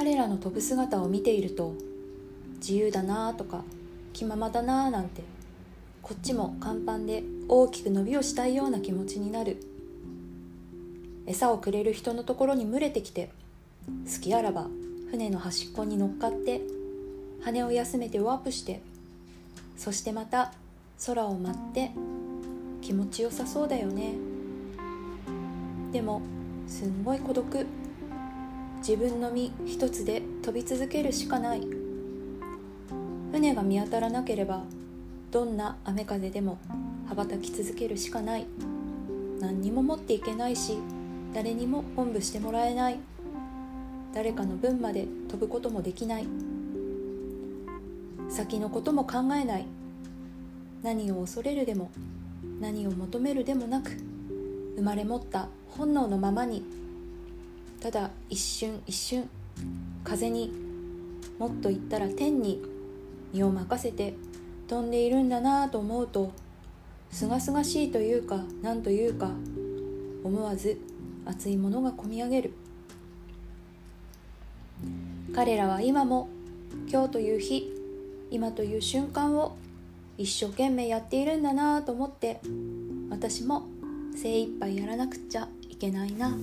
彼らの飛ぶ姿を見ていると自由だなとか気ままだななんてこっちも甲板で大きく伸びをしたいような気持ちになる。餌をくれる人のところに群れてきて好きあらば船の端っこに乗っかって羽を休めてワープしてそしてまた空を舞って気持ちよさそうだよね。でもすんごい孤独。自分の身一つで飛び続けるしかない。船が見当たらなければどんな雨風でも羽ばたき続けるしかない。何にも持っていけないし誰にもおんぶしてもらえない。誰かの分まで飛ぶこともできない。先のことも考えない。何を恐れるでも何を求めるでもなく生まれ持った本能のままにただ一瞬一瞬風にもっと言ったら天に身を任せて飛んでいるんだなぁと思うとすがすがしいというか何というか思わず熱いものがこみ上げる彼らは今も今日という日今という瞬間を一生懸命やっているんだなぁと思って私も精一杯やらなくちゃいけないな。